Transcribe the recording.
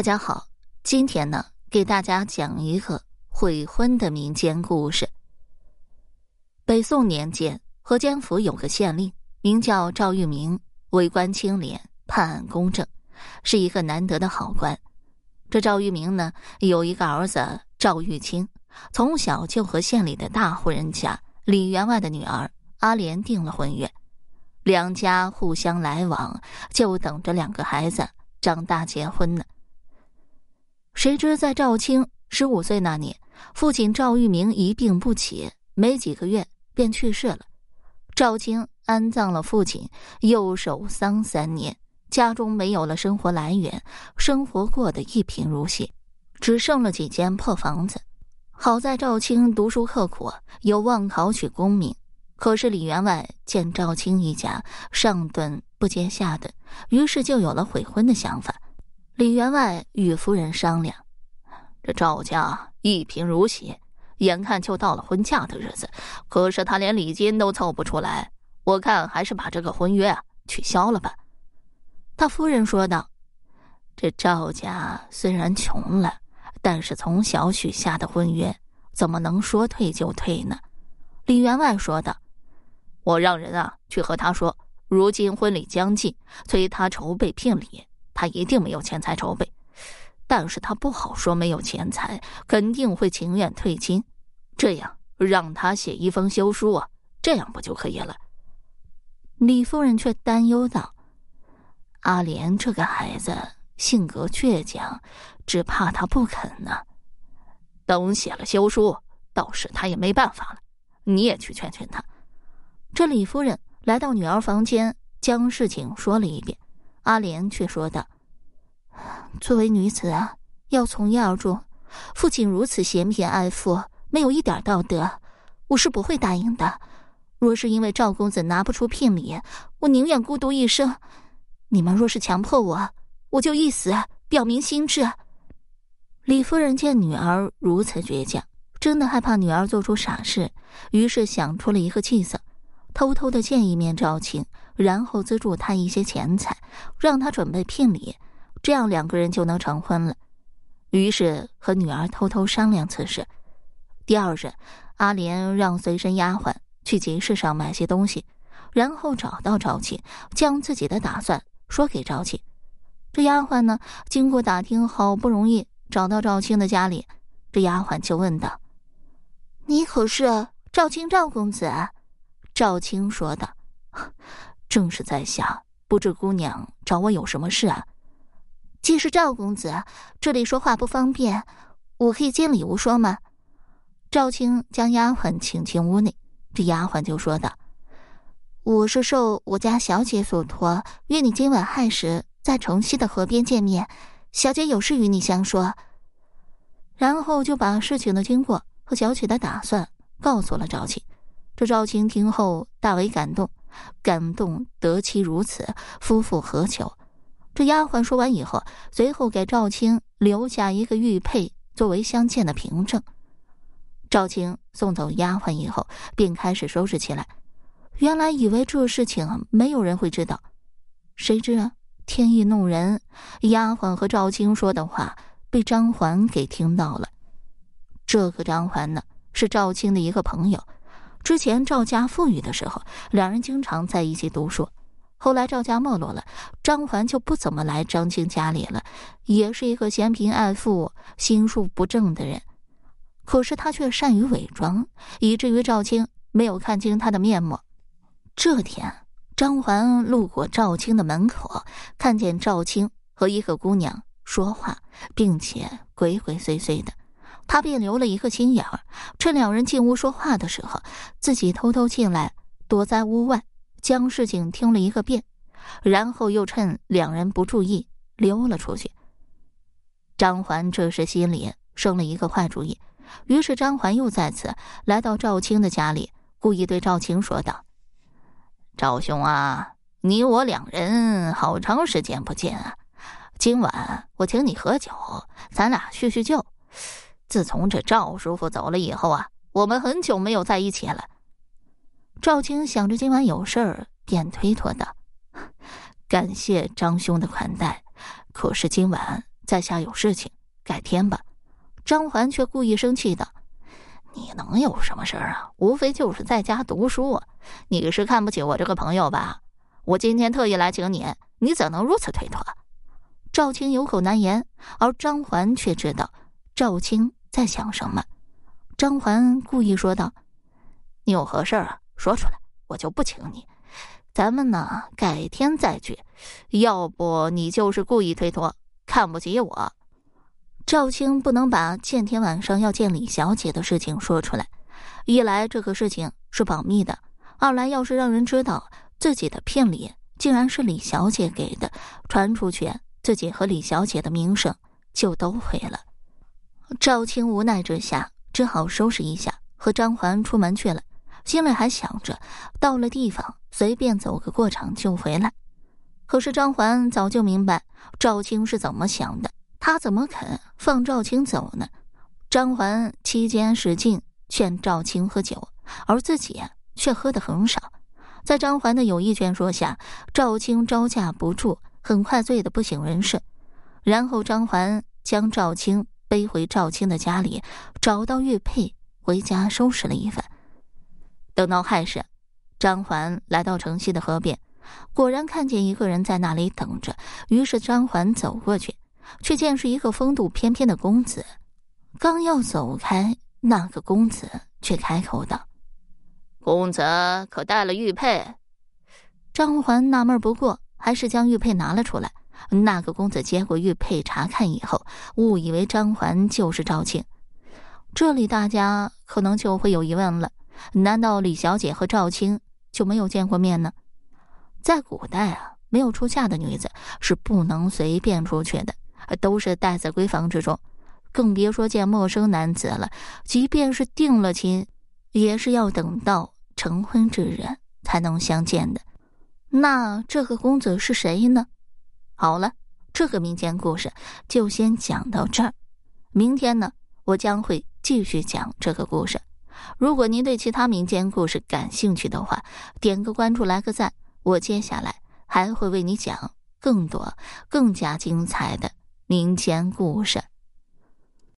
大家好，今天呢，给大家讲一个悔婚的民间故事。北宋年间，河间府有个县令，名叫赵玉明，为官清廉，判案公正，是一个难得的好官。这赵玉明呢，有一个儿子赵玉清，从小就和县里的大户人家李员外的女儿阿莲订了婚约，两家互相来往，就等着两个孩子长大结婚呢。谁知在赵青十五岁那年，父亲赵玉明一病不起，没几个月便去世了。赵青安葬了父亲，又守丧三年，家中没有了生活来源，生活过得一贫如洗，只剩了几间破房子。好在赵青读书刻苦，有望考取功名。可是李员外见赵青一家上顿不接下顿，于是就有了悔婚的想法。李员外与夫人商量：“这赵家一贫如洗，眼看就到了婚嫁的日子，可是他连礼金都凑不出来。我看还是把这个婚约取消了吧。”他夫人说道：“这赵家虽然穷了，但是从小许下的婚约，怎么能说退就退呢？”李员外说道：“我让人啊去和他说，如今婚礼将近，催他筹备聘礼。”他一定没有钱财筹备，但是他不好说没有钱财，肯定会情愿退亲。这样让他写一封休书啊，这样不就可以了？李夫人却担忧道：“阿莲这个孩子性格倔强，只怕他不肯呢。等写了休书，到时他也没办法了。你也去劝劝他。”这李夫人来到女儿房间，将事情说了一遍。阿莲却说道：“作为女子啊，要从一而终。父亲如此嫌贫爱富，没有一点道德，我是不会答应的。若是因为赵公子拿不出聘礼，我宁愿孤独一生。你们若是强迫我，我就一死，表明心志。”李夫人见女儿如此倔强，真的害怕女儿做出傻事，于是想出了一个计策。偷偷的见一面赵青，然后资助他一些钱财，让他准备聘礼，这样两个人就能成婚了。于是和女儿偷偷商量此事。第二日，阿莲让随身丫鬟去集市上买些东西，然后找到赵青，将自己的打算说给赵青。这丫鬟呢，经过打听，好不容易找到赵青的家里，这丫鬟就问道：“你可是赵青赵公子？”赵青说道：“正是在下，不知姑娘找我有什么事啊？”既是赵公子，这里说话不方便，我可以见礼物说吗？赵青将丫鬟请进屋内，这丫鬟就说道：“我是受我家小姐所托，约你今晚亥时在城西的河边见面。小姐有事与你相说。”然后就把事情的经过和小姐的打算告诉了赵青。这赵青听后大为感动，感动得妻如此，夫复何求？这丫鬟说完以后，随后给赵青留下一个玉佩作为相见的凭证。赵青送走丫鬟以后，便开始收拾起来。原来以为这事情没有人会知道，谁知啊，天意弄人，丫鬟和赵青说的话被张环给听到了。这个张环呢，是赵青的一个朋友。之前赵家富裕的时候，两人经常在一起读书。后来赵家没落了，张环就不怎么来张青家里了，也是一个嫌贫爱富、心术不正的人。可是他却善于伪装，以至于赵青没有看清他的面目。这天，张环路过赵青的门口，看见赵青和一个姑娘说话，并且鬼鬼祟祟的。他便留了一个心眼儿，趁两人进屋说话的时候，自己偷偷进来，躲在屋外，将事情听了一个遍，然后又趁两人不注意溜了出去。张环这时心里生了一个坏主意，于是张环又再次来到赵青的家里，故意对赵青说道：“赵兄啊，你我两人好长时间不见啊，今晚我请你喝酒，咱俩叙叙旧。”自从这赵叔父走了以后啊，我们很久没有在一起了。赵青想着今晚有事儿，便推脱道：“感谢张兄的款待，可是今晚在下有事情，改天吧。张环却故意生气道：“你能有什么事儿啊？无非就是在家读书。你是看不起我这个朋友吧？我今天特意来请你，你怎能如此推脱？”赵青有口难言，而张环却知道赵青在想什么。张环故意说道：“你有何事啊？说出来，我就不请你。咱们呢，改天再聚。要不你就是故意推脱，看不起我。”赵青不能把见天晚上要见李小姐的事情说出来，一来这个事情是保密的，二来要是让人知道自己的聘礼竟然是李小姐给的，传出去，自己和李小姐的名声就都毁了。赵青无奈之下，只好收拾一下，和张环出门去了，心里还想着到了地方随便走个过场就回来。可是张环早就明白赵青是怎么想的。他怎么肯放赵青走呢？张环期间使劲劝赵青喝酒，而自己却喝得很少。在张环的有意劝说下，赵青招架不住，很快醉得不省人事。然后张环将赵青背回赵青的家里，找到玉佩，回家收拾了一番。等到亥时，张环来到城西的河边，果然看见一个人在那里等着。于是张环走过去。却见是一个风度翩翩的公子，刚要走开，那个公子却开口道：“公子可带了玉佩？”张环纳闷不过，还是将玉佩拿了出来。那个公子接过玉佩查看以后，误以为张环就是赵庆。这里大家可能就会有疑问了：难道李小姐和赵青就没有见过面呢？在古代啊，没有出嫁的女子是不能随便出去的。都是待在闺房之中，更别说见陌生男子了。即便是定了亲，也是要等到成婚之日才能相见的。那这个公子是谁呢？好了，这个民间故事就先讲到这儿。明天呢，我将会继续讲这个故事。如果您对其他民间故事感兴趣的话，点个关注，来个赞，我接下来还会为你讲更多、更加精彩的。民间故事。